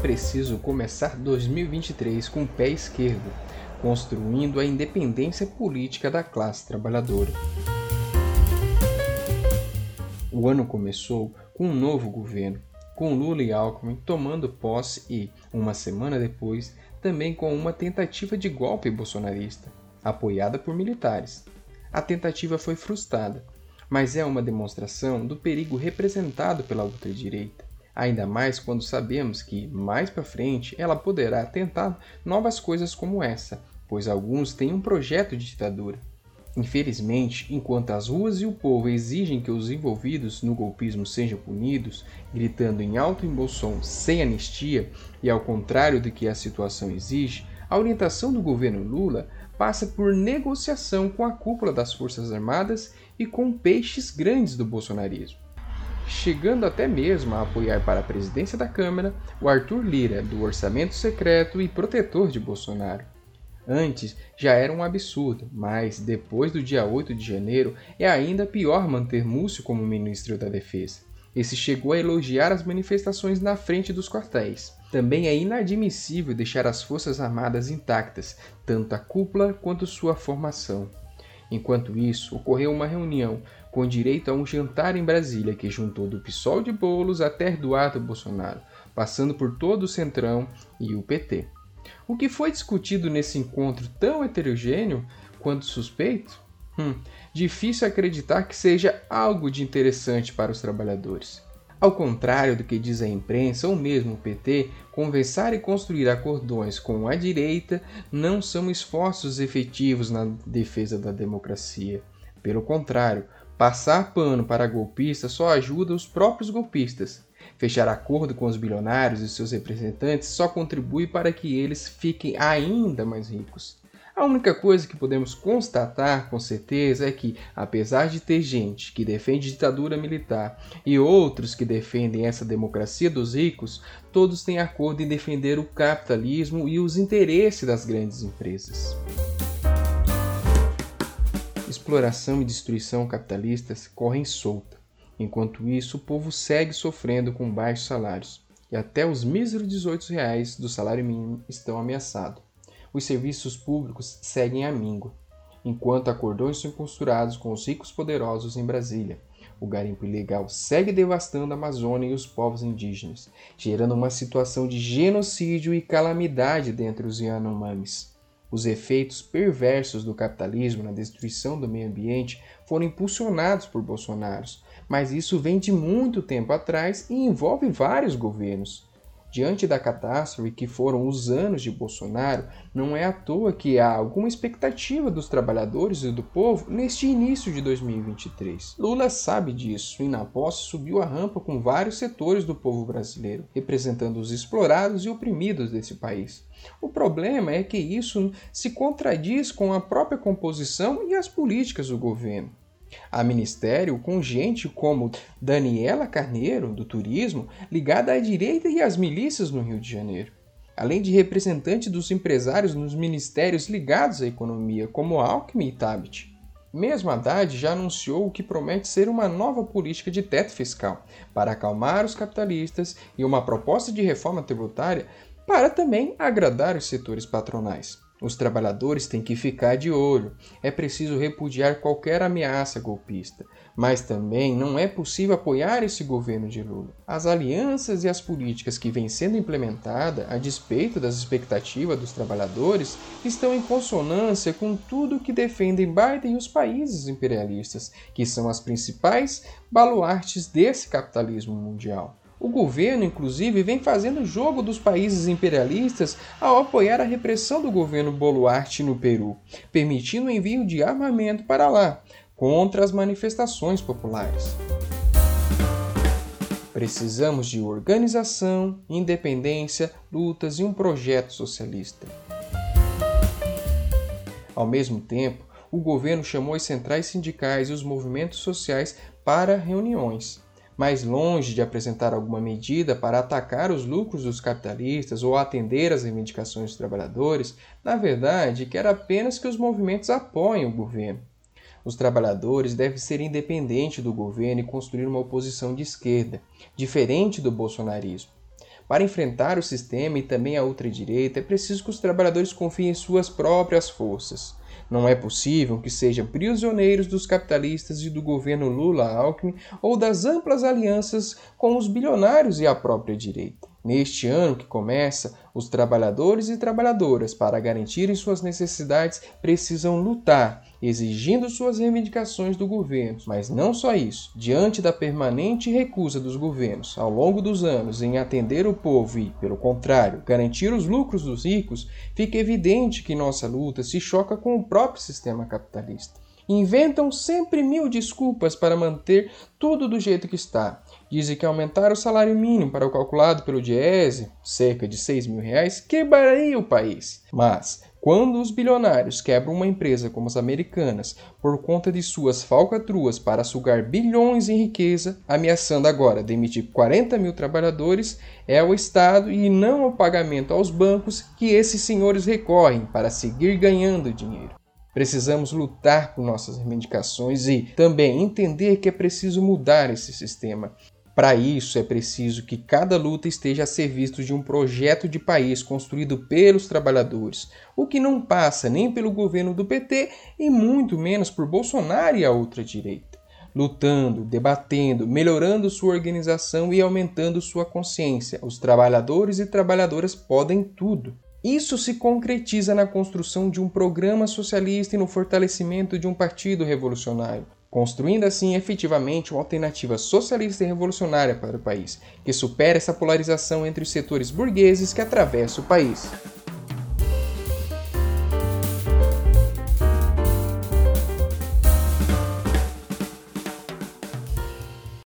preciso começar 2023 com o pé esquerdo, construindo a independência política da classe trabalhadora. O ano começou com um novo governo, com Lula e Alckmin tomando posse e, uma semana depois, também com uma tentativa de golpe bolsonarista, apoiada por militares. A tentativa foi frustrada, mas é uma demonstração do perigo representado pela ultradireita ainda mais quando sabemos que, mais para frente, ela poderá tentar novas coisas como essa, pois alguns têm um projeto de ditadura. Infelizmente, enquanto as ruas e o povo exigem que os envolvidos no golpismo sejam punidos, gritando em alto embolsão sem anistia, e ao contrário do que a situação exige, a orientação do governo Lula passa por negociação com a cúpula das Forças Armadas e com peixes grandes do bolsonarismo chegando até mesmo a apoiar para a presidência da Câmara o Arthur Lira, do orçamento secreto e protetor de Bolsonaro. Antes já era um absurdo, mas depois do dia 8 de janeiro é ainda pior manter Múcio como ministro da Defesa. Esse chegou a elogiar as manifestações na frente dos quartéis. Também é inadmissível deixar as Forças Armadas intactas, tanto a cúpula quanto sua formação. Enquanto isso, ocorreu uma reunião com direito a um jantar em Brasília que juntou do PSOL de Bolos até Eduardo Bolsonaro, passando por todo o Centrão e o PT. O que foi discutido nesse encontro tão heterogêneo quanto suspeito? Hum, difícil acreditar que seja algo de interessante para os trabalhadores. Ao contrário do que diz a imprensa ou mesmo o PT, conversar e construir acordões com a direita não são esforços efetivos na defesa da democracia. Pelo contrário, Passar pano para golpistas só ajuda os próprios golpistas. Fechar acordo com os bilionários e seus representantes só contribui para que eles fiquem ainda mais ricos. A única coisa que podemos constatar com certeza é que, apesar de ter gente que defende ditadura militar e outros que defendem essa democracia dos ricos, todos têm acordo em defender o capitalismo e os interesses das grandes empresas exploração e destruição capitalistas correm solta. Enquanto isso, o povo segue sofrendo com baixos salários e até os míseros 18 reais do salário mínimo estão ameaçados. Os serviços públicos seguem a míngua, enquanto acordões são costurados com os ricos poderosos em Brasília. O garimpo ilegal segue devastando a Amazônia e os povos indígenas, gerando uma situação de genocídio e calamidade dentre os Yanomamis. Os efeitos perversos do capitalismo na destruição do meio ambiente foram impulsionados por Bolsonaro, mas isso vem de muito tempo atrás e envolve vários governos. Diante da catástrofe que foram os anos de Bolsonaro, não é à toa que há alguma expectativa dos trabalhadores e do povo neste início de 2023. Lula sabe disso e na posse subiu a rampa com vários setores do povo brasileiro, representando os explorados e oprimidos desse país. O problema é que isso se contradiz com a própria composição e as políticas do governo. Há ministério com gente como Daniela Carneiro, do turismo, ligada à direita e às milícias no Rio de Janeiro. Além de representante dos empresários nos ministérios ligados à economia, como Alckmin e Tabit. Mesmo Haddad já anunciou o que promete ser uma nova política de teto fiscal para acalmar os capitalistas e uma proposta de reforma tributária para também agradar os setores patronais. Os trabalhadores têm que ficar de olho. É preciso repudiar qualquer ameaça golpista, mas também não é possível apoiar esse governo de Lula. As alianças e as políticas que vêm sendo implementadas a despeito das expectativas dos trabalhadores estão em consonância com tudo que defendem Biden e os países imperialistas, que são as principais baluartes desse capitalismo mundial. O governo, inclusive, vem fazendo jogo dos países imperialistas ao apoiar a repressão do governo Boluarte no Peru, permitindo o envio de armamento para lá, contra as manifestações populares. Precisamos de organização, independência, lutas e um projeto socialista. Ao mesmo tempo, o governo chamou as centrais sindicais e os movimentos sociais para reuniões mais longe de apresentar alguma medida para atacar os lucros dos capitalistas ou atender às reivindicações dos trabalhadores, na verdade quer apenas que os movimentos apoiem o governo. Os trabalhadores devem ser independentes do governo e construir uma oposição de esquerda, diferente do bolsonarismo. Para enfrentar o sistema e também a ultradireita, é preciso que os trabalhadores confiem em suas próprias forças. Não é possível que sejam prisioneiros dos capitalistas e do governo Lula-Alckmin ou das amplas alianças com os bilionários e a própria direita. Neste ano que começa, os trabalhadores e trabalhadoras, para garantirem suas necessidades, precisam lutar, exigindo suas reivindicações do governo. Mas não só isso. Diante da permanente recusa dos governos ao longo dos anos em atender o povo e, pelo contrário, garantir os lucros dos ricos, fica evidente que nossa luta se choca com o próprio sistema capitalista. Inventam sempre mil desculpas para manter tudo do jeito que está. Dizem que aumentar o salário mínimo para o calculado pelo Diese, cerca de 6 mil reais, quebraria o país. Mas, quando os bilionários quebram uma empresa como as americanas por conta de suas falcatruas para sugar bilhões em riqueza, ameaçando agora demitir 40 mil trabalhadores, é o Estado e não o pagamento aos bancos que esses senhores recorrem para seguir ganhando dinheiro. Precisamos lutar por nossas reivindicações e também entender que é preciso mudar esse sistema. Para isso, é preciso que cada luta esteja a serviço de um projeto de país construído pelos trabalhadores, o que não passa nem pelo governo do PT e muito menos por Bolsonaro e a outra direita. Lutando, debatendo, melhorando sua organização e aumentando sua consciência, os trabalhadores e trabalhadoras podem tudo. Isso se concretiza na construção de um programa socialista e no fortalecimento de um partido revolucionário, construindo assim efetivamente uma alternativa socialista e revolucionária para o país, que supera essa polarização entre os setores burgueses que atravessa o país.